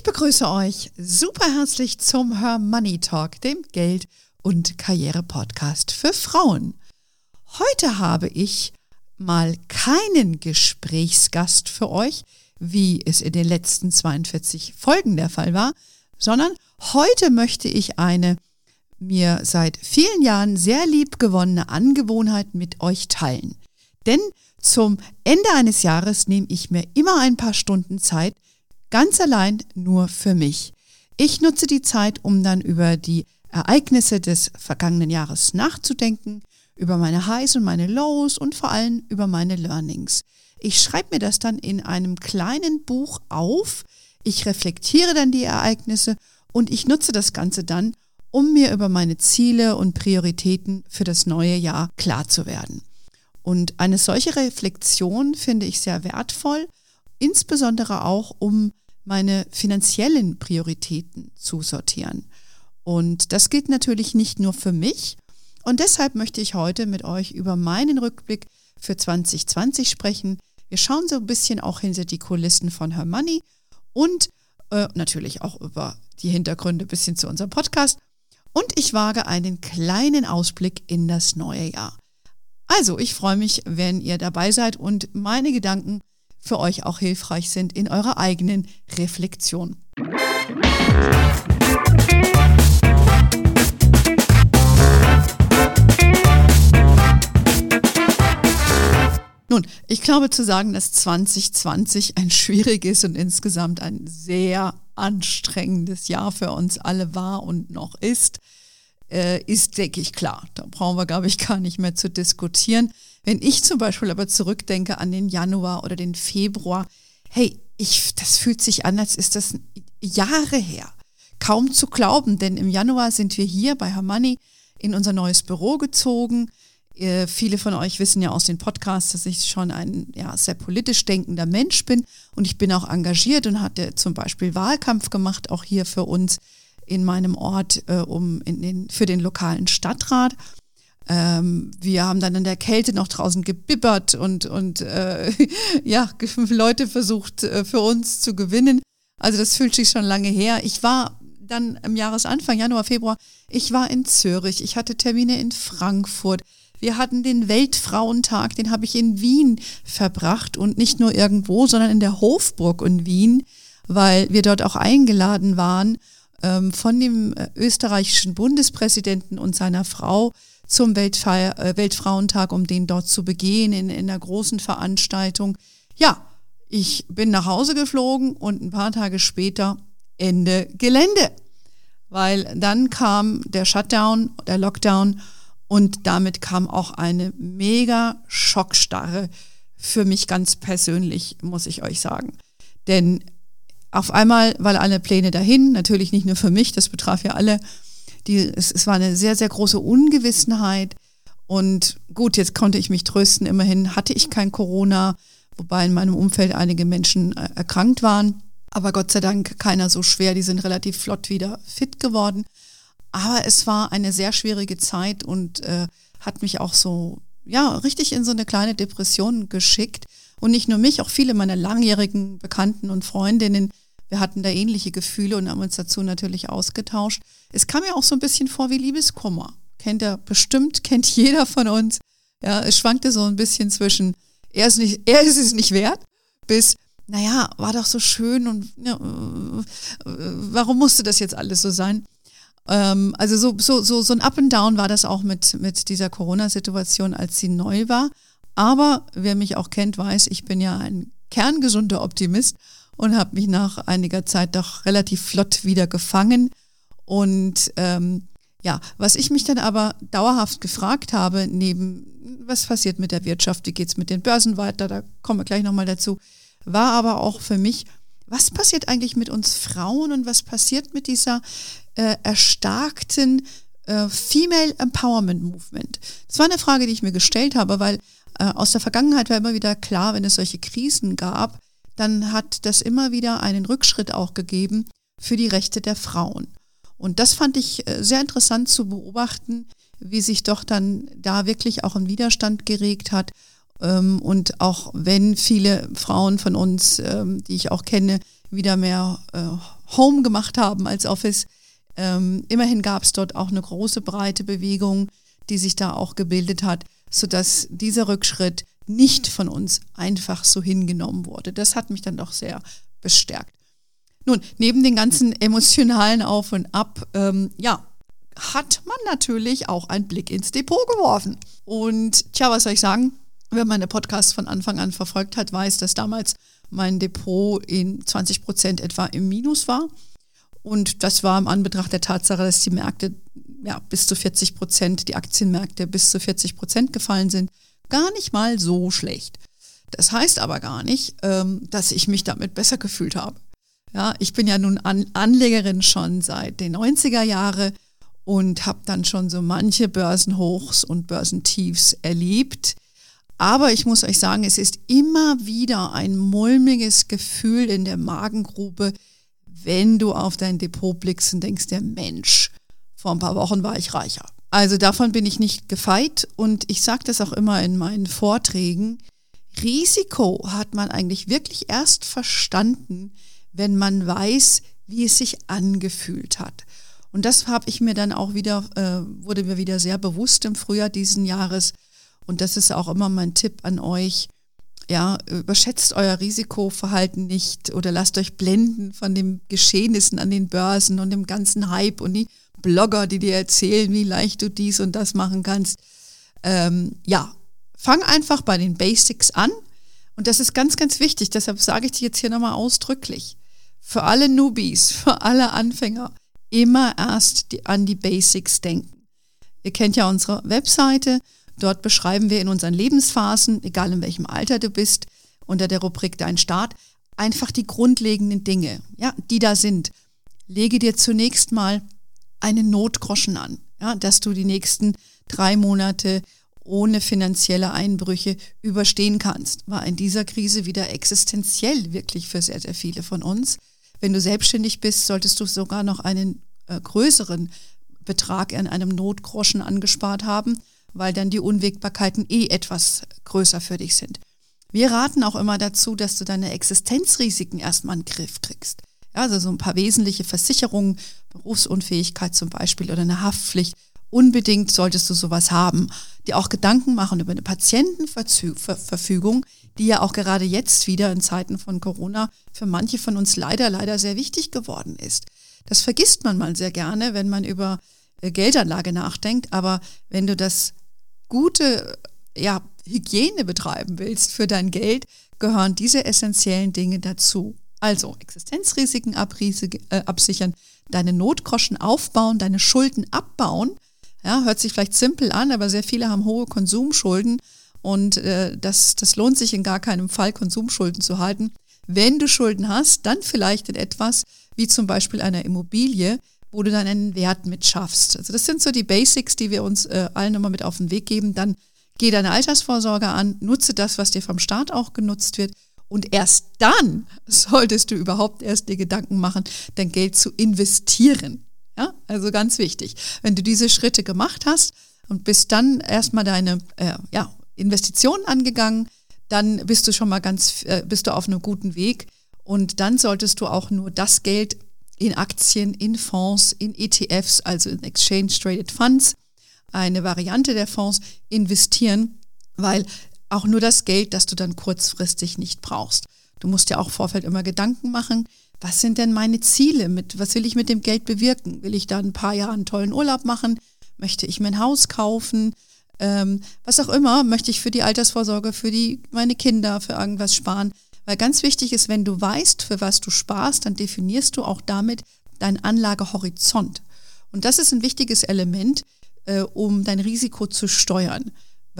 Ich begrüße euch super herzlich zum Her Money Talk, dem Geld- und Karriere-Podcast für Frauen. Heute habe ich mal keinen Gesprächsgast für euch, wie es in den letzten 42 Folgen der Fall war, sondern heute möchte ich eine mir seit vielen Jahren sehr lieb gewonnene Angewohnheit mit euch teilen. Denn zum Ende eines Jahres nehme ich mir immer ein paar Stunden Zeit, ganz allein nur für mich. Ich nutze die Zeit, um dann über die Ereignisse des vergangenen Jahres nachzudenken, über meine Highs und meine Lows und vor allem über meine Learnings. Ich schreibe mir das dann in einem kleinen Buch auf, ich reflektiere dann die Ereignisse und ich nutze das Ganze dann, um mir über meine Ziele und Prioritäten für das neue Jahr klar zu werden. Und eine solche Reflexion finde ich sehr wertvoll, insbesondere auch, um meine finanziellen Prioritäten zu sortieren. Und das gilt natürlich nicht nur für mich. Und deshalb möchte ich heute mit euch über meinen Rückblick für 2020 sprechen. Wir schauen so ein bisschen auch hinter die Kulissen von Her Money und äh, natürlich auch über die Hintergründe ein bisschen zu unserem Podcast. Und ich wage einen kleinen Ausblick in das neue Jahr. Also, ich freue mich, wenn ihr dabei seid und meine Gedanken für euch auch hilfreich sind in eurer eigenen Reflexion. Nun, ich glaube zu sagen, dass 2020 ein schwieriges und insgesamt ein sehr anstrengendes Jahr für uns alle war und noch ist, äh, ist, denke ich, klar. Da brauchen wir, glaube ich, gar nicht mehr zu diskutieren. Wenn ich zum Beispiel aber zurückdenke an den Januar oder den Februar, hey, ich, das fühlt sich an, als ist das Jahre her. Kaum zu glauben, denn im Januar sind wir hier bei Hermanni in unser neues Büro gezogen. Äh, viele von euch wissen ja aus den Podcasts, dass ich schon ein ja, sehr politisch denkender Mensch bin und ich bin auch engagiert und hatte zum Beispiel Wahlkampf gemacht, auch hier für uns in meinem Ort äh, um in den, für den lokalen Stadtrat. Ähm, wir haben dann in der Kälte noch draußen gebibbert und, und äh, ja, Leute versucht äh, für uns zu gewinnen. Also das fühlt sich schon lange her. Ich war dann im Jahresanfang, Januar, Februar, ich war in Zürich, ich hatte Termine in Frankfurt. Wir hatten den Weltfrauentag, den habe ich in Wien verbracht und nicht nur irgendwo, sondern in der Hofburg in Wien, weil wir dort auch eingeladen waren ähm, von dem äh, österreichischen Bundespräsidenten und seiner Frau zum Weltfeier, äh, Weltfrauentag, um den dort zu begehen in, in einer großen Veranstaltung. Ja, ich bin nach Hause geflogen und ein paar Tage später Ende Gelände, weil dann kam der Shutdown, der Lockdown und damit kam auch eine mega Schockstarre für mich ganz persönlich, muss ich euch sagen. Denn auf einmal, weil alle Pläne dahin, natürlich nicht nur für mich, das betraf ja alle, die, es, es war eine sehr, sehr große Ungewissenheit. Und gut, jetzt konnte ich mich trösten. Immerhin hatte ich kein Corona, wobei in meinem Umfeld einige Menschen äh, erkrankt waren. Aber Gott sei Dank keiner so schwer, die sind relativ flott wieder fit geworden. Aber es war eine sehr schwierige Zeit und äh, hat mich auch so, ja, richtig in so eine kleine Depression geschickt. Und nicht nur mich, auch viele meiner langjährigen Bekannten und Freundinnen. Wir hatten da ähnliche Gefühle und haben uns dazu natürlich ausgetauscht. Es kam mir auch so ein bisschen vor wie Liebeskummer. Kennt er bestimmt, kennt jeder von uns. Ja, es schwankte so ein bisschen zwischen, er ist, nicht, er ist es nicht wert, bis, naja, war doch so schön und ja, äh, warum musste das jetzt alles so sein? Ähm, also so, so, so, so ein Up and Down war das auch mit, mit dieser Corona-Situation, als sie neu war. Aber wer mich auch kennt, weiß, ich bin ja ein kerngesunder Optimist und habe mich nach einiger Zeit doch relativ flott wieder gefangen. Und ähm, ja, was ich mich dann aber dauerhaft gefragt habe, neben was passiert mit der Wirtschaft, wie geht es mit den Börsen weiter, da kommen wir gleich nochmal dazu, war aber auch für mich, was passiert eigentlich mit uns Frauen und was passiert mit dieser äh, erstarkten äh, Female Empowerment Movement? Das war eine Frage, die ich mir gestellt habe, weil äh, aus der Vergangenheit war immer wieder klar, wenn es solche Krisen gab, dann hat das immer wieder einen Rückschritt auch gegeben für die Rechte der Frauen. Und das fand ich äh, sehr interessant zu beobachten, wie sich doch dann da wirklich auch ein Widerstand geregt hat. Ähm, und auch wenn viele Frauen von uns, ähm, die ich auch kenne, wieder mehr äh, Home gemacht haben als Office. Ähm, immerhin gab es dort auch eine große, breite Bewegung, die sich da auch gebildet hat, sodass dieser Rückschritt nicht von uns einfach so hingenommen wurde. Das hat mich dann doch sehr bestärkt. Nun, neben den ganzen emotionalen Auf und Ab, ähm, ja, hat man natürlich auch einen Blick ins Depot geworfen. Und tja, was soll ich sagen? Wer meine Podcasts von Anfang an verfolgt hat, weiß, dass damals mein Depot in 20 Prozent etwa im Minus war. Und das war im Anbetracht der Tatsache, dass die Märkte ja, bis zu 40 Prozent, die Aktienmärkte bis zu 40 Prozent gefallen sind, gar nicht mal so schlecht. Das heißt aber gar nicht, ähm, dass ich mich damit besser gefühlt habe. Ja, ich bin ja nun An Anlegerin schon seit den 90er Jahre und habe dann schon so manche Börsenhochs und Börsentiefs erlebt. Aber ich muss euch sagen, es ist immer wieder ein mulmiges Gefühl in der Magengrube, wenn du auf dein Depot blickst und denkst, der Mensch, vor ein paar Wochen war ich reicher. Also davon bin ich nicht gefeit und ich sage das auch immer in meinen Vorträgen. Risiko hat man eigentlich wirklich erst verstanden, wenn man weiß, wie es sich angefühlt hat. Und das habe ich mir dann auch wieder, äh, wurde mir wieder sehr bewusst im Frühjahr diesen Jahres. Und das ist auch immer mein Tipp an euch. Ja, überschätzt euer Risikoverhalten nicht oder lasst euch blenden von den Geschehnissen an den Börsen und dem ganzen Hype und die Blogger, die dir erzählen, wie leicht du dies und das machen kannst. Ähm, ja, fang einfach bei den Basics an. Und das ist ganz, ganz wichtig. Deshalb sage ich dir jetzt hier nochmal ausdrücklich. Für alle Newbies, für alle Anfänger, immer erst die, an die Basics denken. Ihr kennt ja unsere Webseite. Dort beschreiben wir in unseren Lebensphasen, egal in welchem Alter du bist, unter der Rubrik Dein Start, einfach die grundlegenden Dinge, ja, die da sind. Lege dir zunächst mal einen Notgroschen an, ja, dass du die nächsten drei Monate ohne finanzielle Einbrüche überstehen kannst. War in dieser Krise wieder existenziell wirklich für sehr, sehr viele von uns. Wenn du selbstständig bist, solltest du sogar noch einen äh, größeren Betrag in einem Notgroschen angespart haben, weil dann die Unwägbarkeiten eh etwas größer für dich sind. Wir raten auch immer dazu, dass du deine Existenzrisiken erstmal in den Griff kriegst. Ja, also so ein paar wesentliche Versicherungen, Berufsunfähigkeit zum Beispiel oder eine Haftpflicht. Unbedingt solltest du sowas haben. Dir auch Gedanken machen über eine Patientenverfügung, die ja auch gerade jetzt wieder in Zeiten von Corona für manche von uns leider, leider sehr wichtig geworden ist. Das vergisst man mal sehr gerne, wenn man über äh, Geldanlage nachdenkt. Aber wenn du das gute ja, Hygiene betreiben willst für dein Geld, gehören diese essentiellen Dinge dazu. Also Existenzrisiken äh, absichern, deine Notgroschen aufbauen, deine Schulden abbauen. Ja, hört sich vielleicht simpel an, aber sehr viele haben hohe Konsumschulden und äh, das, das lohnt sich in gar keinem Fall, Konsumschulden zu halten. Wenn du Schulden hast, dann vielleicht in etwas wie zum Beispiel einer Immobilie, wo du dann einen Wert mit schaffst. Also das sind so die Basics, die wir uns äh, allen immer mit auf den Weg geben. Dann geh deine Altersvorsorge an, nutze das, was dir vom Staat auch genutzt wird und erst dann solltest du überhaupt erst dir Gedanken machen, dein Geld zu investieren. Ja, also ganz wichtig. Wenn du diese Schritte gemacht hast und bist dann erstmal deine äh, ja, Investitionen angegangen, dann bist du schon mal ganz, äh, bist du auf einem guten Weg. Und dann solltest du auch nur das Geld in Aktien, in Fonds, in ETFs, also in Exchange Traded Funds, eine Variante der Fonds investieren, weil auch nur das Geld, das du dann kurzfristig nicht brauchst. Du musst dir auch Vorfeld immer Gedanken machen, was sind denn meine Ziele? Mit, was will ich mit dem Geld bewirken? Will ich da ein paar Jahre einen tollen Urlaub machen? Möchte ich mein Haus kaufen? Ähm, was auch immer, möchte ich für die Altersvorsorge, für die, meine Kinder, für irgendwas sparen? Weil ganz wichtig ist, wenn du weißt, für was du sparst, dann definierst du auch damit deinen Anlagehorizont. Und das ist ein wichtiges Element, äh, um dein Risiko zu steuern.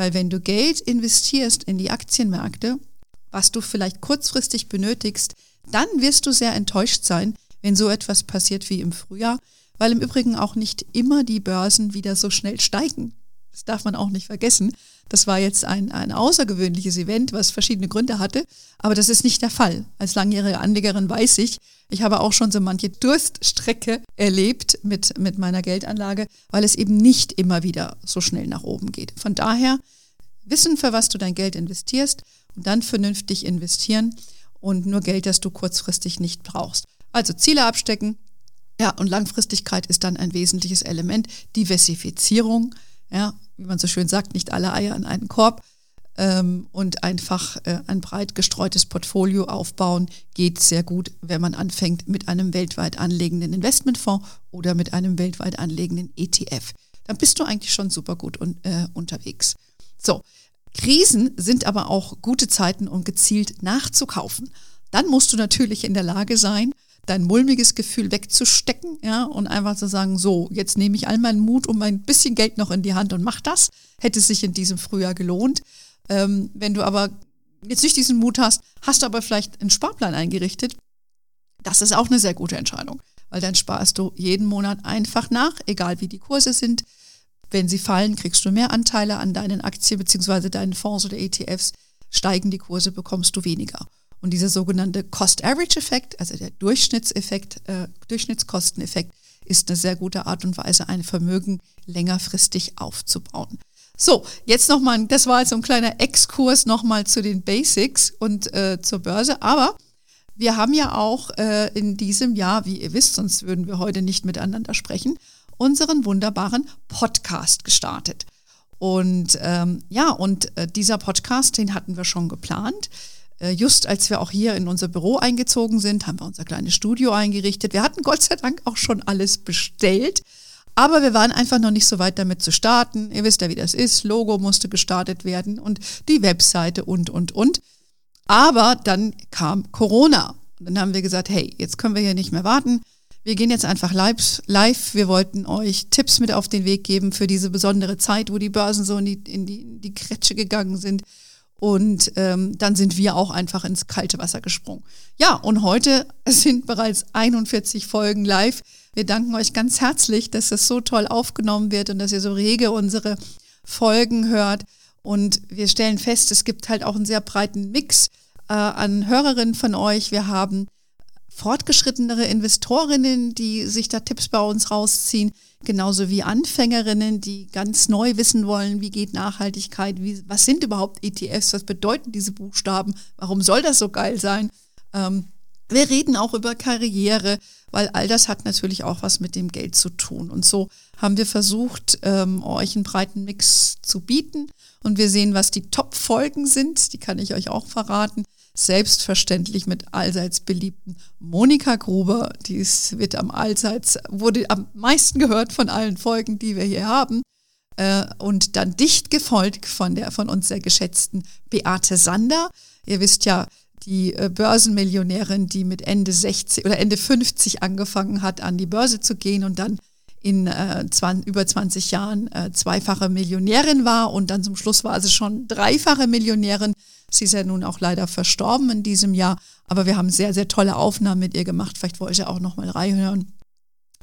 Weil wenn du Geld investierst in die Aktienmärkte, was du vielleicht kurzfristig benötigst, dann wirst du sehr enttäuscht sein, wenn so etwas passiert wie im Frühjahr, weil im Übrigen auch nicht immer die Börsen wieder so schnell steigen. Das darf man auch nicht vergessen. Das war jetzt ein, ein außergewöhnliches Event, was verschiedene Gründe hatte, aber das ist nicht der Fall. Als langjährige Anlegerin weiß ich, ich habe auch schon so manche Durststrecke erlebt mit, mit meiner Geldanlage, weil es eben nicht immer wieder so schnell nach oben geht. Von daher wissen, für was du dein Geld investierst und dann vernünftig investieren und nur Geld, das du kurzfristig nicht brauchst. Also Ziele abstecken. Ja, und Langfristigkeit ist dann ein wesentliches Element. Diversifizierung, ja, wie man so schön sagt, nicht alle Eier in einen Korb ähm, und einfach äh, ein breit gestreutes Portfolio aufbauen geht sehr gut, wenn man anfängt mit einem weltweit anlegenden Investmentfonds oder mit einem weltweit anlegenden ETF. Dann bist du eigentlich schon super gut un äh, unterwegs. So, Krisen sind aber auch gute Zeiten, um gezielt nachzukaufen. Dann musst du natürlich in der Lage sein, dein mulmiges Gefühl wegzustecken, ja, und einfach zu sagen, so, jetzt nehme ich all meinen Mut und mein bisschen Geld noch in die Hand und mach das. Hätte sich in diesem Frühjahr gelohnt. Ähm, wenn du aber jetzt nicht diesen Mut hast, hast du aber vielleicht einen Sparplan eingerichtet. Das ist auch eine sehr gute Entscheidung, weil dann sparst du jeden Monat einfach nach, egal wie die Kurse sind. Wenn sie fallen, kriegst du mehr Anteile an deinen Aktien bzw. deinen Fonds oder ETFs. Steigen die Kurse, bekommst du weniger. Und dieser sogenannte Cost-Average-Effekt, also der Durchschnittseffekt, äh, Durchschnittskosteneffekt, ist eine sehr gute Art und Weise, ein Vermögen längerfristig aufzubauen. So, jetzt nochmal, das war jetzt so ein kleiner Exkurs nochmal zu den Basics und äh, zur Börse. Aber wir haben ja auch äh, in diesem Jahr, wie ihr wisst, sonst würden wir heute nicht miteinander sprechen, unseren wunderbaren Podcast gestartet. Und ähm, ja, und äh, dieser Podcast, den hatten wir schon geplant. Äh, just als wir auch hier in unser Büro eingezogen sind, haben wir unser kleines Studio eingerichtet. Wir hatten Gott sei Dank auch schon alles bestellt. Aber wir waren einfach noch nicht so weit damit zu starten. Ihr wisst ja, wie das ist. Logo musste gestartet werden und die Webseite und, und, und. Aber dann kam Corona. Und dann haben wir gesagt, hey, jetzt können wir hier nicht mehr warten. Wir gehen jetzt einfach live. Wir wollten euch Tipps mit auf den Weg geben für diese besondere Zeit, wo die Börsen so in die, in die, in die Kretsche gegangen sind. Und ähm, dann sind wir auch einfach ins kalte Wasser gesprungen. Ja, und heute sind bereits 41 Folgen live. Wir danken euch ganz herzlich, dass es so toll aufgenommen wird und dass ihr so rege unsere Folgen hört. Und wir stellen fest, es gibt halt auch einen sehr breiten Mix äh, an Hörerinnen von euch. Wir haben fortgeschrittenere Investorinnen, die sich da Tipps bei uns rausziehen, genauso wie Anfängerinnen, die ganz neu wissen wollen, wie geht Nachhaltigkeit, wie, was sind überhaupt ETFs, was bedeuten diese Buchstaben, warum soll das so geil sein. Ähm, wir reden auch über Karriere, weil all das hat natürlich auch was mit dem Geld zu tun. Und so haben wir versucht, ähm, euch einen breiten Mix zu bieten. Und wir sehen, was die Top-Folgen sind. Die kann ich euch auch verraten. Selbstverständlich mit allseits beliebten Monika Gruber. Die ist, wird am allseits, wurde am meisten gehört von allen Folgen, die wir hier haben. Äh, und dann dicht gefolgt von der von uns sehr geschätzten Beate Sander. Ihr wisst ja, die äh, Börsenmillionärin, die mit Ende 60 oder Ende 50 angefangen hat, an die Börse zu gehen und dann in äh, 20, über 20 Jahren äh, zweifache Millionärin war und dann zum Schluss war sie schon dreifache Millionärin. Sie ist ja nun auch leider verstorben in diesem Jahr, aber wir haben sehr, sehr tolle Aufnahmen mit ihr gemacht. Vielleicht wollt ihr auch noch mal reinhören.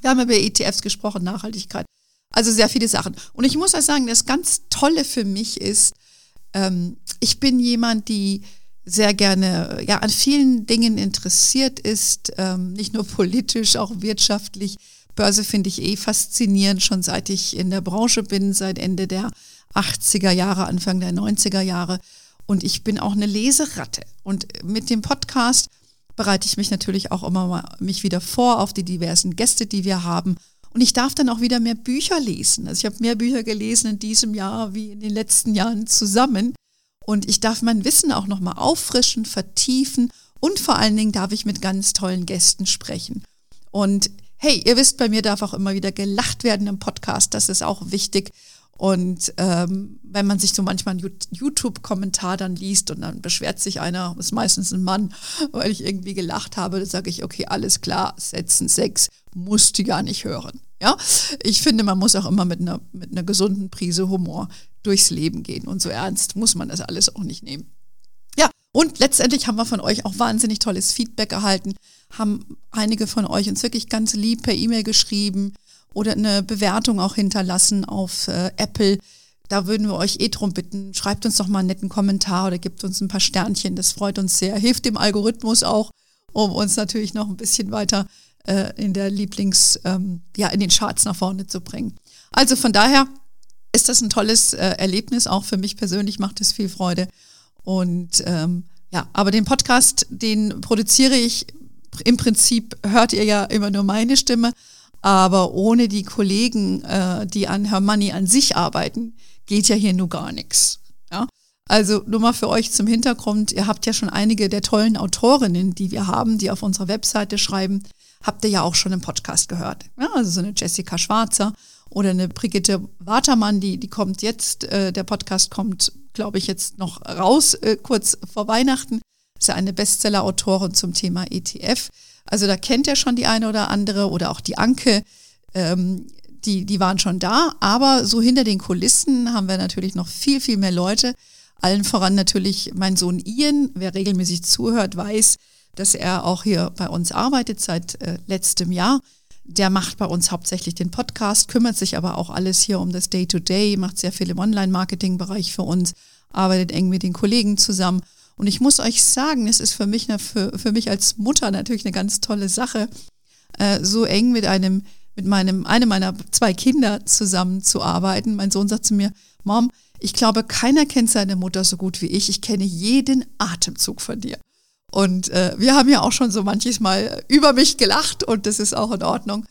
Wir haben über ETFs gesprochen, Nachhaltigkeit. Also sehr viele Sachen. Und ich muss euch sagen, das ganz Tolle für mich ist, ähm, ich bin jemand, die sehr gerne ja, an vielen Dingen interessiert ist, ähm, nicht nur politisch, auch wirtschaftlich. Börse finde ich eh faszinierend, schon seit ich in der Branche bin, seit Ende der 80er Jahre, Anfang der 90er Jahre. Und ich bin auch eine Leseratte. Und mit dem Podcast bereite ich mich natürlich auch immer mal mich wieder vor auf die diversen Gäste, die wir haben. Und ich darf dann auch wieder mehr Bücher lesen. Also ich habe mehr Bücher gelesen in diesem Jahr wie in den letzten Jahren zusammen. Und ich darf mein Wissen auch nochmal auffrischen, vertiefen und vor allen Dingen darf ich mit ganz tollen Gästen sprechen. Und hey, ihr wisst, bei mir darf auch immer wieder gelacht werden im Podcast, das ist auch wichtig. Und ähm, wenn man sich so manchmal einen YouTube-Kommentar dann liest und dann beschwert sich einer, ist meistens ein Mann, weil ich irgendwie gelacht habe, dann sage ich, okay, alles klar, setzen sechs, musst du gar nicht hören. Ja, ich finde, man muss auch immer mit einer, mit einer gesunden Prise Humor durchs Leben gehen. Und so ernst muss man das alles auch nicht nehmen. Ja, und letztendlich haben wir von euch auch wahnsinnig tolles Feedback erhalten, haben einige von euch uns wirklich ganz lieb per E-Mail geschrieben oder eine Bewertung auch hinterlassen auf äh, Apple. Da würden wir euch eh drum bitten, schreibt uns doch mal einen netten Kommentar oder gebt uns ein paar Sternchen. Das freut uns sehr, hilft dem Algorithmus auch, um uns natürlich noch ein bisschen weiter äh, in der Lieblings, ähm, ja, in den Charts nach vorne zu bringen. Also von daher ist das ein tolles äh, Erlebnis, auch für mich persönlich macht es viel Freude. Und ähm, ja, aber den Podcast, den produziere ich im Prinzip hört ihr ja immer nur meine Stimme, aber ohne die Kollegen, äh, die an Her Money an sich arbeiten, geht ja hier nur gar nichts. Ja? Also nur mal für euch zum Hintergrund, ihr habt ja schon einige der tollen Autorinnen, die wir haben, die auf unserer Webseite schreiben, habt ihr ja auch schon im Podcast gehört. Ja, also so eine Jessica Schwarzer oder eine Brigitte Watermann, die, die kommt jetzt, äh, der Podcast kommt, glaube ich, jetzt noch raus, äh, kurz vor Weihnachten. Ist ja eine Bestseller-Autorin zum Thema ETF. Also da kennt ihr schon die eine oder andere oder auch die Anke. Ähm, die, die waren schon da, aber so hinter den Kulissen haben wir natürlich noch viel, viel mehr Leute. Allen voran natürlich mein Sohn Ian. Wer regelmäßig zuhört, weiß, dass er auch hier bei uns arbeitet seit äh, letztem Jahr. Der macht bei uns hauptsächlich den Podcast, kümmert sich aber auch alles hier um das Day-to-Day, -Day, macht sehr viel im Online-Marketing-Bereich für uns, arbeitet eng mit den Kollegen zusammen. Und ich muss euch sagen, es ist für mich, eine, für, für mich als Mutter natürlich eine ganz tolle Sache, äh, so eng mit einem, mit meinem, einem meiner zwei Kinder zusammenzuarbeiten. Mein Sohn sagt zu mir, Mom, ich glaube, keiner kennt seine Mutter so gut wie ich. Ich kenne jeden Atemzug von dir. Und äh, wir haben ja auch schon so manches Mal über mich gelacht und das ist auch in Ordnung.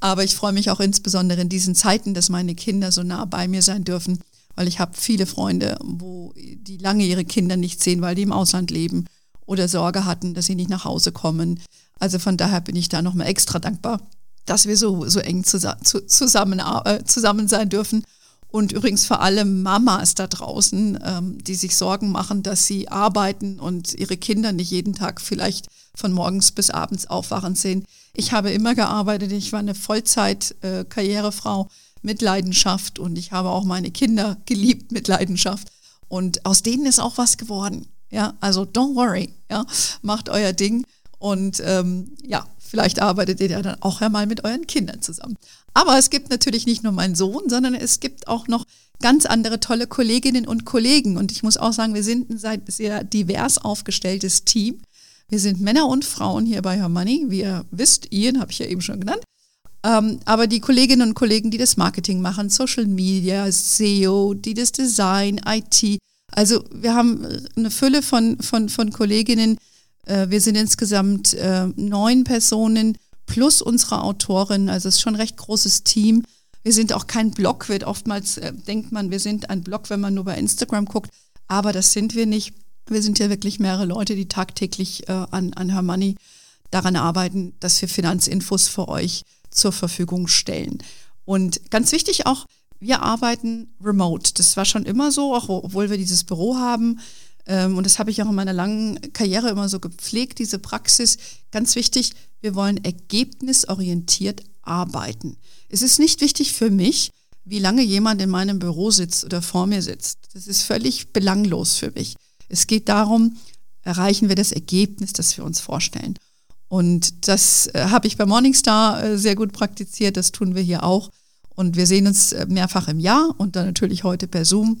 Aber ich freue mich auch insbesondere in diesen Zeiten, dass meine Kinder so nah bei mir sein dürfen, weil ich habe viele Freunde, wo die lange ihre Kinder nicht sehen, weil die im Ausland leben oder Sorge hatten, dass sie nicht nach Hause kommen. Also von daher bin ich da nochmal extra dankbar, dass wir so, so eng zusammen, äh, zusammen sein dürfen und übrigens für alle Mamas da draußen, ähm, die sich Sorgen machen, dass sie arbeiten und ihre Kinder nicht jeden Tag vielleicht von morgens bis abends aufwachen sehen. Ich habe immer gearbeitet, ich war eine Vollzeit-Karrierefrau mit Leidenschaft und ich habe auch meine Kinder geliebt mit Leidenschaft. Und aus denen ist auch was geworden. Ja, also don't worry, ja, macht euer Ding und ähm, ja, vielleicht arbeitet ihr dann auch einmal mit euren Kindern zusammen. Aber es gibt natürlich nicht nur meinen Sohn, sondern es gibt auch noch ganz andere tolle Kolleginnen und Kollegen. Und ich muss auch sagen, wir sind ein sehr divers aufgestelltes Team. Wir sind Männer und Frauen hier bei Her Money. Wie ihr wisst, Ian habe ich ja eben schon genannt. Ähm, aber die Kolleginnen und Kollegen, die das Marketing machen, Social Media, SEO, die das Design, IT. Also wir haben eine Fülle von, von, von Kolleginnen. Äh, wir sind insgesamt äh, neun Personen plus unsere Autorin. Also es ist schon ein recht großes Team. Wir sind auch kein Blog, wird oftmals äh, denkt man, wir sind ein Blog, wenn man nur bei Instagram guckt. Aber das sind wir nicht. Wir sind ja wirklich mehrere Leute, die tagtäglich äh, an, an Her Money daran arbeiten, dass wir Finanzinfos für euch zur Verfügung stellen. Und ganz wichtig auch, wir arbeiten remote. Das war schon immer so, auch obwohl wir dieses Büro haben. Ähm, und das habe ich auch in meiner langen Karriere immer so gepflegt, diese Praxis. Ganz wichtig, wir wollen ergebnisorientiert arbeiten. Es ist nicht wichtig für mich, wie lange jemand in meinem Büro sitzt oder vor mir sitzt. Das ist völlig belanglos für mich. Es geht darum, erreichen wir das Ergebnis, das wir uns vorstellen. Und das äh, habe ich bei Morningstar äh, sehr gut praktiziert, das tun wir hier auch. Und wir sehen uns äh, mehrfach im Jahr und dann natürlich heute per Zoom.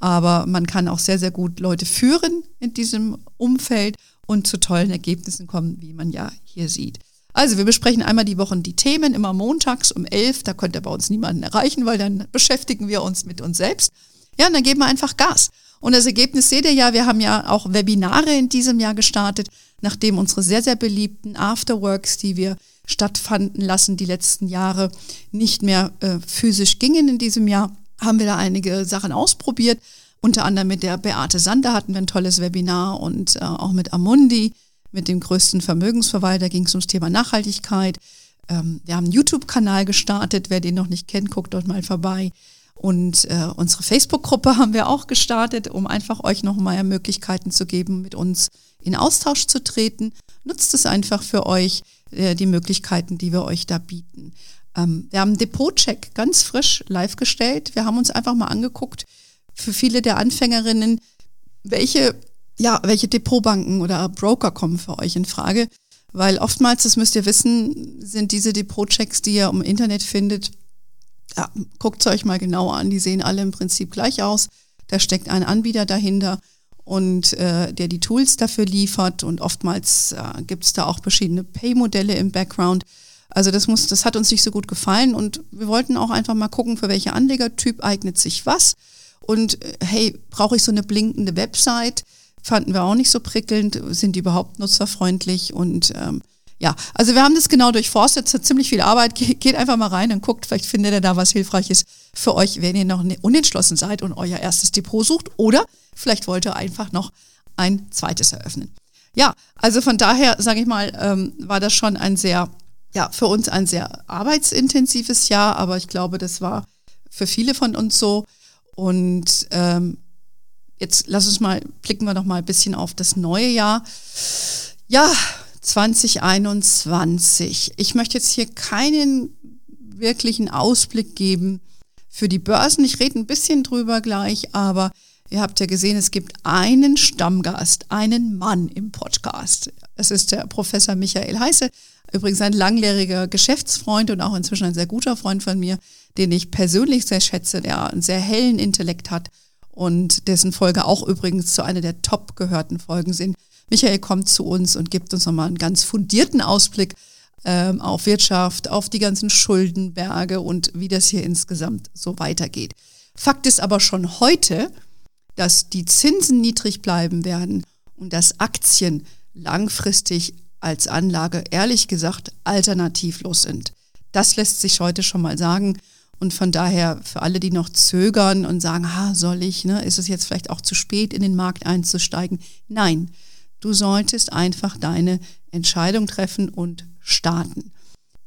Aber man kann auch sehr, sehr gut Leute führen in diesem Umfeld und zu tollen Ergebnissen kommen, wie man ja hier sieht. Also wir besprechen einmal die Woche die Themen, immer montags um elf. Da könnt ihr bei uns niemanden erreichen, weil dann beschäftigen wir uns mit uns selbst. Ja, und dann geben wir einfach Gas. Und das Ergebnis seht ihr ja, wir haben ja auch Webinare in diesem Jahr gestartet, nachdem unsere sehr, sehr beliebten Afterworks, die wir stattfanden lassen die letzten Jahre, nicht mehr äh, physisch gingen in diesem Jahr, haben wir da einige Sachen ausprobiert. Unter anderem mit der Beate Sander hatten wir ein tolles Webinar und äh, auch mit Amundi, mit dem größten Vermögensverwalter, ging es ums Thema Nachhaltigkeit. Ähm, wir haben einen YouTube-Kanal gestartet. Wer den noch nicht kennt, guckt dort mal vorbei. Und äh, unsere Facebook-Gruppe haben wir auch gestartet, um einfach euch noch mal Möglichkeiten zu geben, mit uns in Austausch zu treten. Nutzt es einfach für euch, äh, die Möglichkeiten, die wir euch da bieten. Ähm, wir haben Depot-Check ganz frisch live gestellt. Wir haben uns einfach mal angeguckt, für viele der Anfängerinnen, welche, ja, welche Depotbanken oder Broker kommen für euch in Frage. Weil oftmals, das müsst ihr wissen, sind diese Depot-Checks, die ihr im Internet findet, ja, guckt es euch mal genauer an, die sehen alle im Prinzip gleich aus. Da steckt ein Anbieter dahinter und äh, der die Tools dafür liefert und oftmals äh, gibt es da auch verschiedene Pay-Modelle im Background. Also das muss, das hat uns nicht so gut gefallen und wir wollten auch einfach mal gucken, für welche Anlegertyp eignet sich was. Und äh, hey, brauche ich so eine blinkende Website? Fanden wir auch nicht so prickelnd. Sind die überhaupt nutzerfreundlich? Und ähm, Ja, also wir haben das genau durchforstet, es hat ziemlich viel Arbeit. Geht einfach mal rein und guckt, vielleicht findet ihr da was Hilfreiches für euch, wenn ihr noch ne, unentschlossen seid und euer erstes Depot sucht. Oder vielleicht wollt ihr einfach noch ein zweites eröffnen. Ja, also von daher, sage ich mal, ähm, war das schon ein sehr, ja, für uns ein sehr arbeitsintensives Jahr, aber ich glaube, das war für viele von uns so. Und ähm, jetzt lass uns mal, blicken wir noch mal ein bisschen auf das neue Jahr. Ja, 2021. Ich möchte jetzt hier keinen wirklichen Ausblick geben für die Börsen. Ich rede ein bisschen drüber gleich, aber ihr habt ja gesehen, es gibt einen Stammgast, einen Mann im Podcast. Es ist der Professor Michael Heiße, übrigens ein langjähriger Geschäftsfreund und auch inzwischen ein sehr guter Freund von mir, den ich persönlich sehr schätze, der einen sehr hellen Intellekt hat und dessen Folge auch übrigens zu einer der top gehörten Folgen sind. Michael kommt zu uns und gibt uns nochmal einen ganz fundierten Ausblick ähm, auf Wirtschaft, auf die ganzen Schuldenberge und wie das hier insgesamt so weitergeht. Fakt ist aber schon heute, dass die Zinsen niedrig bleiben werden und dass Aktien langfristig als Anlage ehrlich gesagt alternativlos sind. Das lässt sich heute schon mal sagen. Und von daher für alle, die noch zögern und sagen, ha, soll ich, ne, ist es jetzt vielleicht auch zu spät, in den Markt einzusteigen? Nein, Du solltest einfach deine Entscheidung treffen und starten.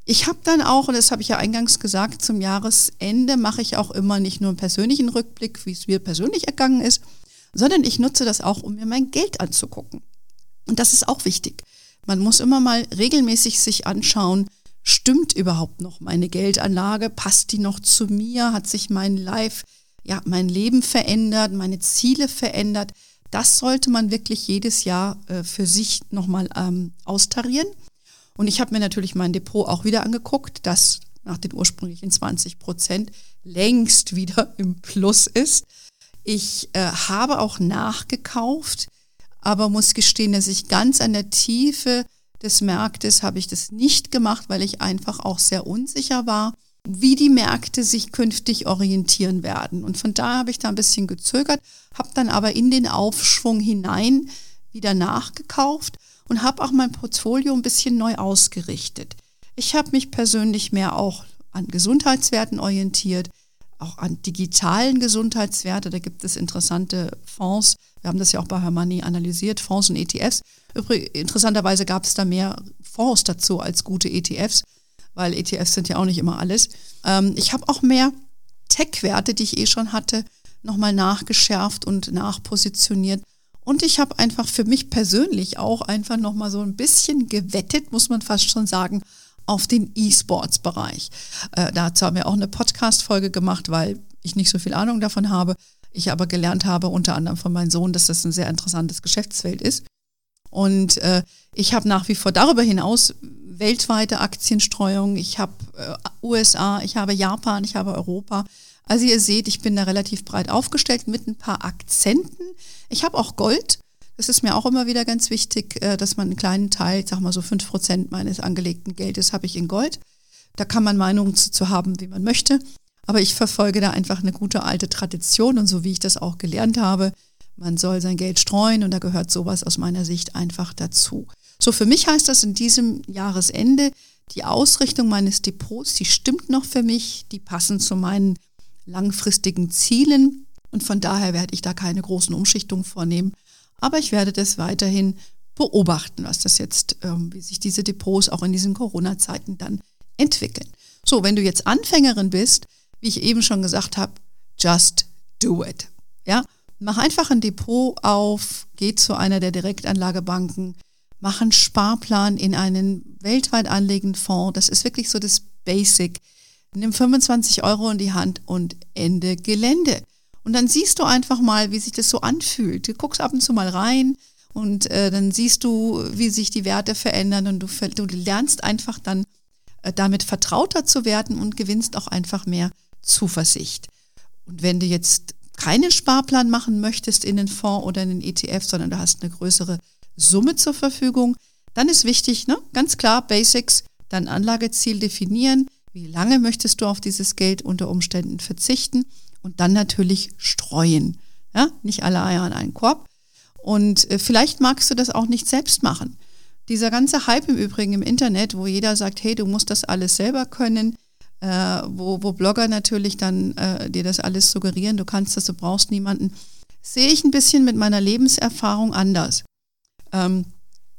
Ich habe dann auch, und das habe ich ja eingangs gesagt, zum Jahresende mache ich auch immer nicht nur einen persönlichen Rückblick, wie es mir persönlich ergangen ist, sondern ich nutze das auch, um mir mein Geld anzugucken. Und das ist auch wichtig. Man muss immer mal regelmäßig sich anschauen, stimmt überhaupt noch meine Geldanlage? Passt die noch zu mir? Hat sich mein Life, ja, mein Leben verändert, meine Ziele verändert? Das sollte man wirklich jedes Jahr äh, für sich nochmal ähm, austarieren. Und ich habe mir natürlich mein Depot auch wieder angeguckt, das nach den ursprünglichen 20 Prozent längst wieder im Plus ist. Ich äh, habe auch nachgekauft, aber muss gestehen, dass ich ganz an der Tiefe des Marktes habe ich das nicht gemacht, weil ich einfach auch sehr unsicher war wie die Märkte sich künftig orientieren werden. Und von daher habe ich da ein bisschen gezögert, habe dann aber in den Aufschwung hinein wieder nachgekauft und habe auch mein Portfolio ein bisschen neu ausgerichtet. Ich habe mich persönlich mehr auch an Gesundheitswerten orientiert, auch an digitalen Gesundheitswerte. Da gibt es interessante Fonds. Wir haben das ja auch bei Hermanni analysiert, Fonds und ETFs. Übrigens, interessanterweise gab es da mehr Fonds dazu als gute ETFs weil ETFs sind ja auch nicht immer alles. Ähm, ich habe auch mehr Tech-Werte, die ich eh schon hatte, nochmal nachgeschärft und nachpositioniert. Und ich habe einfach für mich persönlich auch einfach nochmal so ein bisschen gewettet, muss man fast schon sagen, auf den E-Sports-Bereich. Äh, dazu haben wir auch eine Podcast-Folge gemacht, weil ich nicht so viel Ahnung davon habe. Ich aber gelernt habe, unter anderem von meinem Sohn, dass das ein sehr interessantes Geschäftsfeld ist. Und äh, ich habe nach wie vor darüber hinaus weltweite Aktienstreuung. Ich habe äh, USA, ich habe Japan, ich habe Europa. Also ihr seht, ich bin da relativ breit aufgestellt mit ein paar Akzenten. Ich habe auch Gold. Das ist mir auch immer wieder ganz wichtig, äh, dass man einen kleinen Teil, sag mal so fünf Prozent meines angelegten Geldes habe ich in Gold. Da kann man Meinungen zu, zu haben, wie man möchte. Aber ich verfolge da einfach eine gute alte Tradition und so wie ich das auch gelernt habe, man soll sein Geld streuen und da gehört sowas aus meiner Sicht einfach dazu. So, für mich heißt das in diesem Jahresende, die Ausrichtung meines Depots, die stimmt noch für mich, die passen zu meinen langfristigen Zielen und von daher werde ich da keine großen Umschichtungen vornehmen. Aber ich werde das weiterhin beobachten, was das jetzt, ähm, wie sich diese Depots auch in diesen Corona-Zeiten dann entwickeln. So, wenn du jetzt Anfängerin bist, wie ich eben schon gesagt habe, just do it. Ja, mach einfach ein Depot auf, geh zu einer der Direktanlagebanken, mach einen Sparplan in einen weltweit anlegenden Fonds. Das ist wirklich so das Basic. Nimm 25 Euro in die Hand und Ende Gelände. Und dann siehst du einfach mal, wie sich das so anfühlt. Du guckst ab und zu mal rein und äh, dann siehst du, wie sich die Werte verändern und du, du lernst einfach dann äh, damit vertrauter zu werden und gewinnst auch einfach mehr Zuversicht. Und wenn du jetzt keinen Sparplan machen möchtest in den Fonds oder in den ETF, sondern du hast eine größere Summe zur Verfügung. Dann ist wichtig, ne, ganz klar, Basics, dein Anlageziel definieren. Wie lange möchtest du auf dieses Geld unter Umständen verzichten? Und dann natürlich streuen. Ja, nicht alle Eier in einen Korb. Und äh, vielleicht magst du das auch nicht selbst machen. Dieser ganze Hype im Übrigen im Internet, wo jeder sagt, hey, du musst das alles selber können, äh, wo, wo Blogger natürlich dann äh, dir das alles suggerieren, du kannst das, du brauchst niemanden, sehe ich ein bisschen mit meiner Lebenserfahrung anders. Ähm,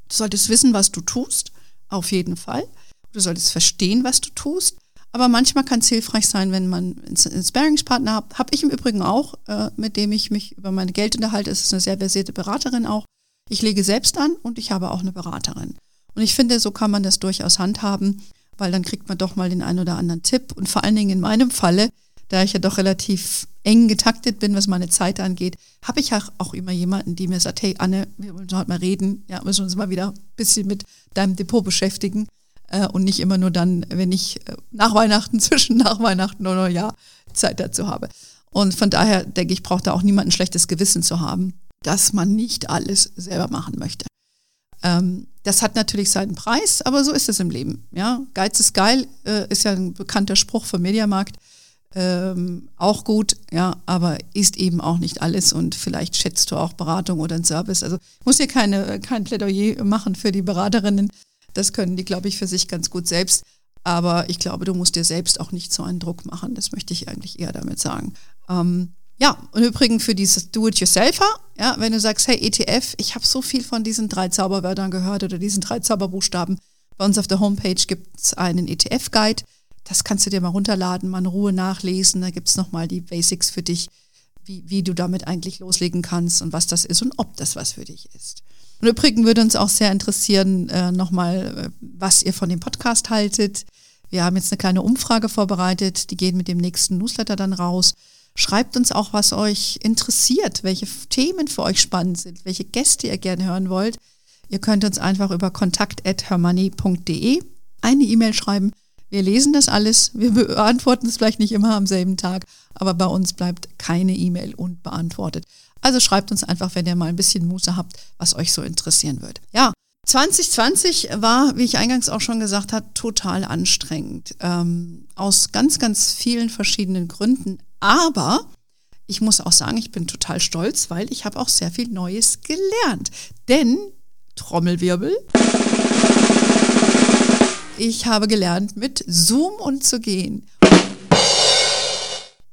du solltest wissen, was du tust, auf jeden Fall. Du solltest verstehen, was du tust. Aber manchmal kann es hilfreich sein, wenn man einen Sparingspartner hat. Habe ich im Übrigen auch, äh, mit dem ich mich über mein Geld unterhalte. Es ist eine sehr versierte Beraterin auch. Ich lege selbst an und ich habe auch eine Beraterin. Und ich finde, so kann man das durchaus handhaben weil dann kriegt man doch mal den einen oder anderen Tipp. Und vor allen Dingen in meinem Falle, da ich ja doch relativ eng getaktet bin, was meine Zeit angeht, habe ich auch immer jemanden, die mir sagt, hey Anne, wir wollen heute mal reden, ja, müssen uns mal wieder ein bisschen mit deinem Depot beschäftigen äh, und nicht immer nur dann, wenn ich äh, nach Weihnachten, zwischen nach Weihnachten oder Neujahr Zeit dazu habe. Und von daher denke ich, braucht da auch niemand ein schlechtes Gewissen zu haben, dass man nicht alles selber machen möchte. Ähm, das hat natürlich seinen Preis, aber so ist es im Leben. Ja? Geiz ist geil, äh, ist ja ein bekannter Spruch vom Mediamarkt. Ähm, auch gut, ja, aber ist eben auch nicht alles und vielleicht schätzt du auch Beratung oder einen Service. Also ich muss hier keine, kein Plädoyer machen für die Beraterinnen. Das können die, glaube ich, für sich ganz gut selbst. Aber ich glaube, du musst dir selbst auch nicht so einen Druck machen. Das möchte ich eigentlich eher damit sagen. Ähm, ja, und übrigens für dieses Do-it-yourselfer, ja, wenn du sagst, hey ETF, ich habe so viel von diesen drei Zauberwörtern gehört oder diesen drei Zauberbuchstaben. Bei uns auf der Homepage gibt es einen ETF-Guide. Das kannst du dir mal runterladen, mal in Ruhe nachlesen. Da gibt es nochmal die Basics für dich, wie, wie du damit eigentlich loslegen kannst und was das ist und ob das was für dich ist. Und übrigens würde uns auch sehr interessieren, äh, nochmal, äh, was ihr von dem Podcast haltet. Wir haben jetzt eine kleine Umfrage vorbereitet, die geht mit dem nächsten Newsletter dann raus. Schreibt uns auch, was euch interessiert, welche Themen für euch spannend sind, welche Gäste ihr gerne hören wollt. Ihr könnt uns einfach über kontakt.hermoney.de eine E-Mail schreiben. Wir lesen das alles. Wir beantworten es vielleicht nicht immer am selben Tag, aber bei uns bleibt keine E-Mail unbeantwortet. Also schreibt uns einfach, wenn ihr mal ein bisschen Muße habt, was euch so interessieren wird. Ja, 2020 war, wie ich eingangs auch schon gesagt habe, total anstrengend. Ähm, aus ganz, ganz vielen verschiedenen Gründen. Aber ich muss auch sagen, ich bin total stolz, weil ich habe auch sehr viel Neues gelernt. Denn, Trommelwirbel, ich habe gelernt, mit Zoom umzugehen.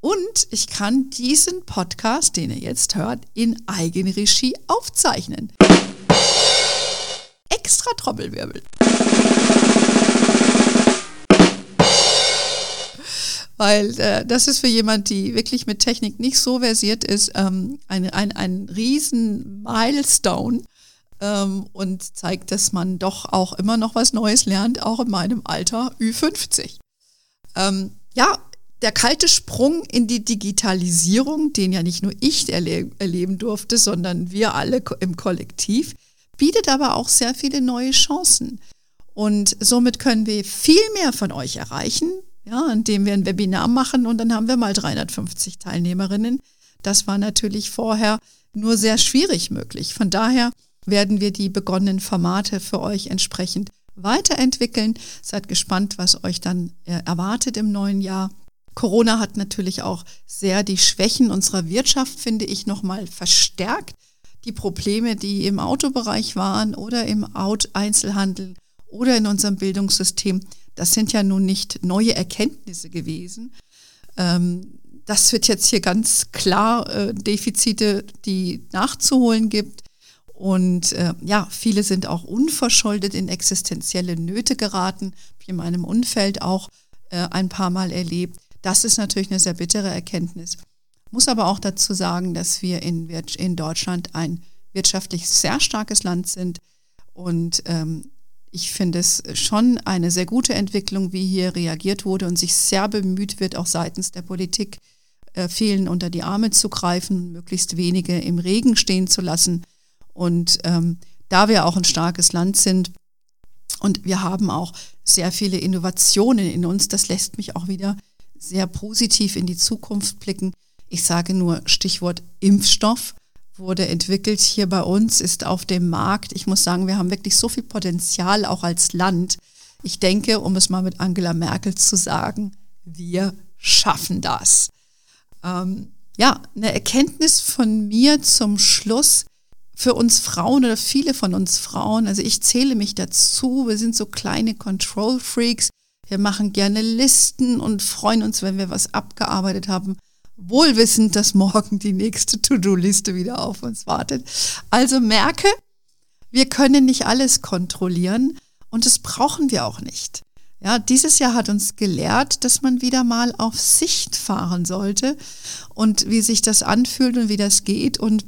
Und ich kann diesen Podcast, den ihr jetzt hört, in Eigenregie aufzeichnen. Extra Trommelwirbel. weil äh, das ist für jemand, die wirklich mit Technik nicht so versiert ist, ähm, ein, ein, ein riesen Milestone ähm, und zeigt, dass man doch auch immer noch was Neues lernt, auch in meinem Alter Ü50. Ähm, ja, der kalte Sprung in die Digitalisierung, den ja nicht nur ich erle erleben durfte, sondern wir alle im Kollektiv, bietet aber auch sehr viele neue Chancen. Und somit können wir viel mehr von euch erreichen, ja, indem wir ein Webinar machen und dann haben wir mal 350 Teilnehmerinnen. Das war natürlich vorher nur sehr schwierig möglich. Von daher werden wir die begonnenen Formate für euch entsprechend weiterentwickeln. Seid gespannt, was euch dann äh, erwartet im neuen Jahr. Corona hat natürlich auch sehr die Schwächen unserer Wirtschaft, finde ich, nochmal verstärkt. Die Probleme, die im Autobereich waren oder im Einzelhandel oder in unserem Bildungssystem, das sind ja nun nicht neue Erkenntnisse gewesen. Ähm, das wird jetzt hier ganz klar äh, Defizite, die nachzuholen gibt. Und äh, ja, viele sind auch unverschuldet in existenzielle Nöte geraten. Ich in meinem Umfeld auch äh, ein paar Mal erlebt. Das ist natürlich eine sehr bittere Erkenntnis. Muss aber auch dazu sagen, dass wir in, in Deutschland ein wirtschaftlich sehr starkes Land sind und ähm, ich finde es schon eine sehr gute Entwicklung, wie hier reagiert wurde und sich sehr bemüht wird, auch seitens der Politik, äh, vielen unter die Arme zu greifen, möglichst wenige im Regen stehen zu lassen. Und ähm, da wir auch ein starkes Land sind und wir haben auch sehr viele Innovationen in uns, das lässt mich auch wieder sehr positiv in die Zukunft blicken. Ich sage nur Stichwort Impfstoff wurde entwickelt hier bei uns, ist auf dem Markt. Ich muss sagen, wir haben wirklich so viel Potenzial auch als Land. Ich denke, um es mal mit Angela Merkel zu sagen, wir schaffen das. Ähm, ja, eine Erkenntnis von mir zum Schluss. für uns Frauen oder viele von uns Frauen, also ich zähle mich dazu, wir sind so kleine Control Freaks, wir machen gerne Listen und freuen uns, wenn wir was abgearbeitet haben, wohlwissend, dass morgen die nächste To-Do-Liste wieder auf uns wartet. Also merke, wir können nicht alles kontrollieren und das brauchen wir auch nicht. Ja, dieses Jahr hat uns gelehrt, dass man wieder mal auf Sicht fahren sollte und wie sich das anfühlt und wie das geht. Und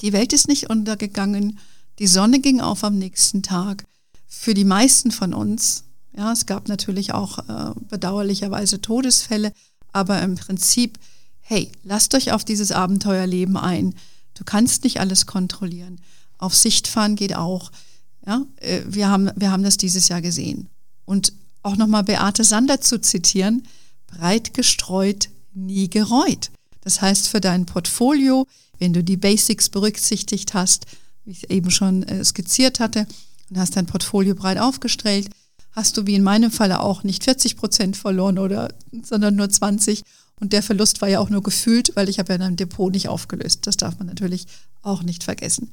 die Welt ist nicht untergegangen. Die Sonne ging auf am nächsten Tag. Für die meisten von uns. Ja, es gab natürlich auch äh, bedauerlicherweise Todesfälle, aber im Prinzip, hey, lasst euch auf dieses Abenteuerleben ein. Du kannst nicht alles kontrollieren. Auf Sicht fahren geht auch. Ja, äh, wir haben, wir haben das dieses Jahr gesehen. Und auch nochmal Beate Sander zu zitieren, breit gestreut, nie gereut. Das heißt, für dein Portfolio, wenn du die Basics berücksichtigt hast, wie ich eben schon äh, skizziert hatte, und hast dein Portfolio breit aufgestellt, hast du wie in meinem Falle auch nicht 40 Prozent verloren oder, sondern nur 20. Und der Verlust war ja auch nur gefühlt, weil ich habe ja in einem Depot nicht aufgelöst. Das darf man natürlich auch nicht vergessen.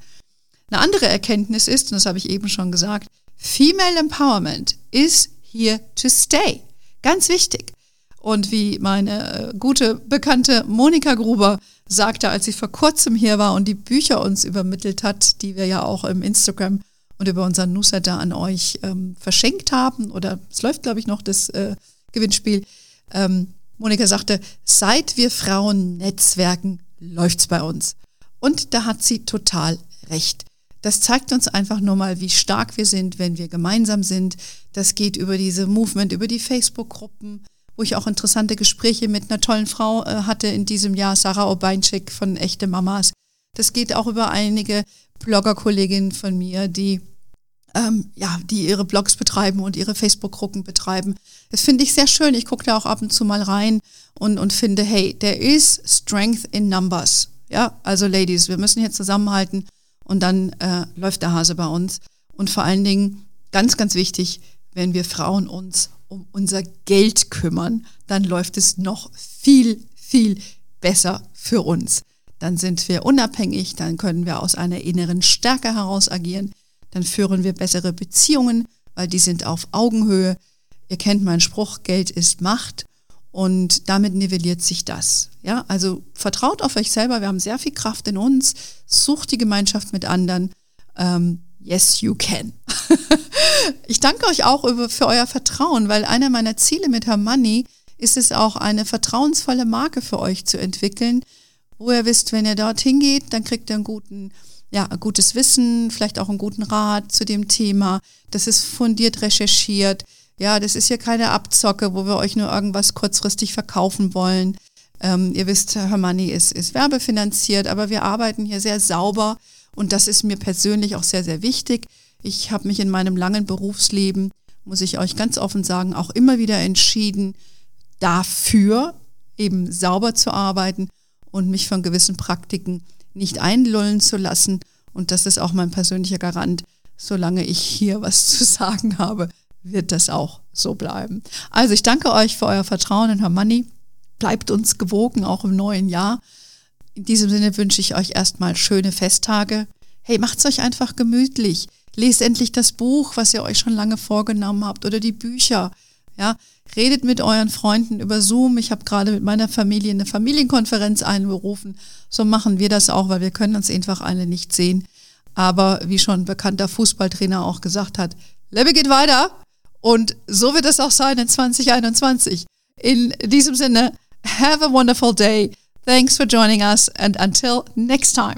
Eine andere Erkenntnis ist, und das habe ich eben schon gesagt, Female Empowerment is here to stay. Ganz wichtig. Und wie meine äh, gute Bekannte Monika Gruber sagte, als sie vor kurzem hier war und die Bücher uns übermittelt hat, die wir ja auch im Instagram und über unseren Newsletter an euch ähm, verschenkt haben, oder es läuft, glaube ich, noch das äh, Gewinnspiel. Ähm, Monika sagte, seit wir Frauen netzwerken, läuft's bei uns. Und da hat sie total recht. Das zeigt uns einfach nur mal, wie stark wir sind, wenn wir gemeinsam sind. Das geht über diese Movement, über die Facebook-Gruppen, wo ich auch interessante Gespräche mit einer tollen Frau äh, hatte in diesem Jahr, Sarah Obeinczyk von Echte Mamas. Das geht auch über einige Blogger-Kolleginnen von mir, die ähm, ja, die ihre Blogs betreiben und ihre Facebook-Gruppen betreiben. Das finde ich sehr schön. Ich gucke da auch ab und zu mal rein und, und finde, hey, there is strength in numbers. Ja, also Ladies, wir müssen hier zusammenhalten und dann äh, läuft der Hase bei uns. Und vor allen Dingen, ganz, ganz wichtig, wenn wir Frauen uns um unser Geld kümmern, dann läuft es noch viel, viel besser für uns. Dann sind wir unabhängig, dann können wir aus einer inneren Stärke heraus agieren, dann führen wir bessere Beziehungen, weil die sind auf Augenhöhe. Ihr kennt meinen Spruch, Geld ist Macht. Und damit nivelliert sich das. Ja, also vertraut auf euch selber. Wir haben sehr viel Kraft in uns. Sucht die Gemeinschaft mit anderen. Ähm, yes, you can. ich danke euch auch für euer Vertrauen, weil einer meiner Ziele mit Her Money ist es auch, eine vertrauensvolle Marke für euch zu entwickeln, wo ihr wisst, wenn ihr dorthin geht, dann kriegt ihr einen guten, ja, ein gutes Wissen, vielleicht auch einen guten Rat zu dem Thema. Das ist fundiert recherchiert. Ja, das ist ja keine Abzocke, wo wir euch nur irgendwas kurzfristig verkaufen wollen. Ähm, ihr wisst, Hermanni ist, ist werbefinanziert, aber wir arbeiten hier sehr sauber und das ist mir persönlich auch sehr, sehr wichtig. Ich habe mich in meinem langen Berufsleben, muss ich euch ganz offen sagen, auch immer wieder entschieden, dafür eben sauber zu arbeiten und mich von gewissen Praktiken nicht einlullen zu lassen. Und das ist auch mein persönlicher Garant. Solange ich hier was zu sagen habe, wird das auch so bleiben. Also ich danke euch für euer Vertrauen in Herr Money. Bleibt uns gewogen, auch im neuen Jahr. In diesem Sinne wünsche ich euch erstmal schöne Festtage. Hey, macht's euch einfach gemütlich. Lest endlich das Buch, was ihr euch schon lange vorgenommen habt oder die Bücher. Ja, redet mit euren Freunden über Zoom. Ich habe gerade mit meiner Familie eine Familienkonferenz einberufen. So machen wir das auch, weil wir können uns einfach alle nicht sehen. Aber wie schon bekannter Fußballtrainer auch gesagt hat, Lebe geht weiter. Und so wird es auch sein in 2021. In diesem Sinne, have a wonderful day. Thanks for joining us and until next time.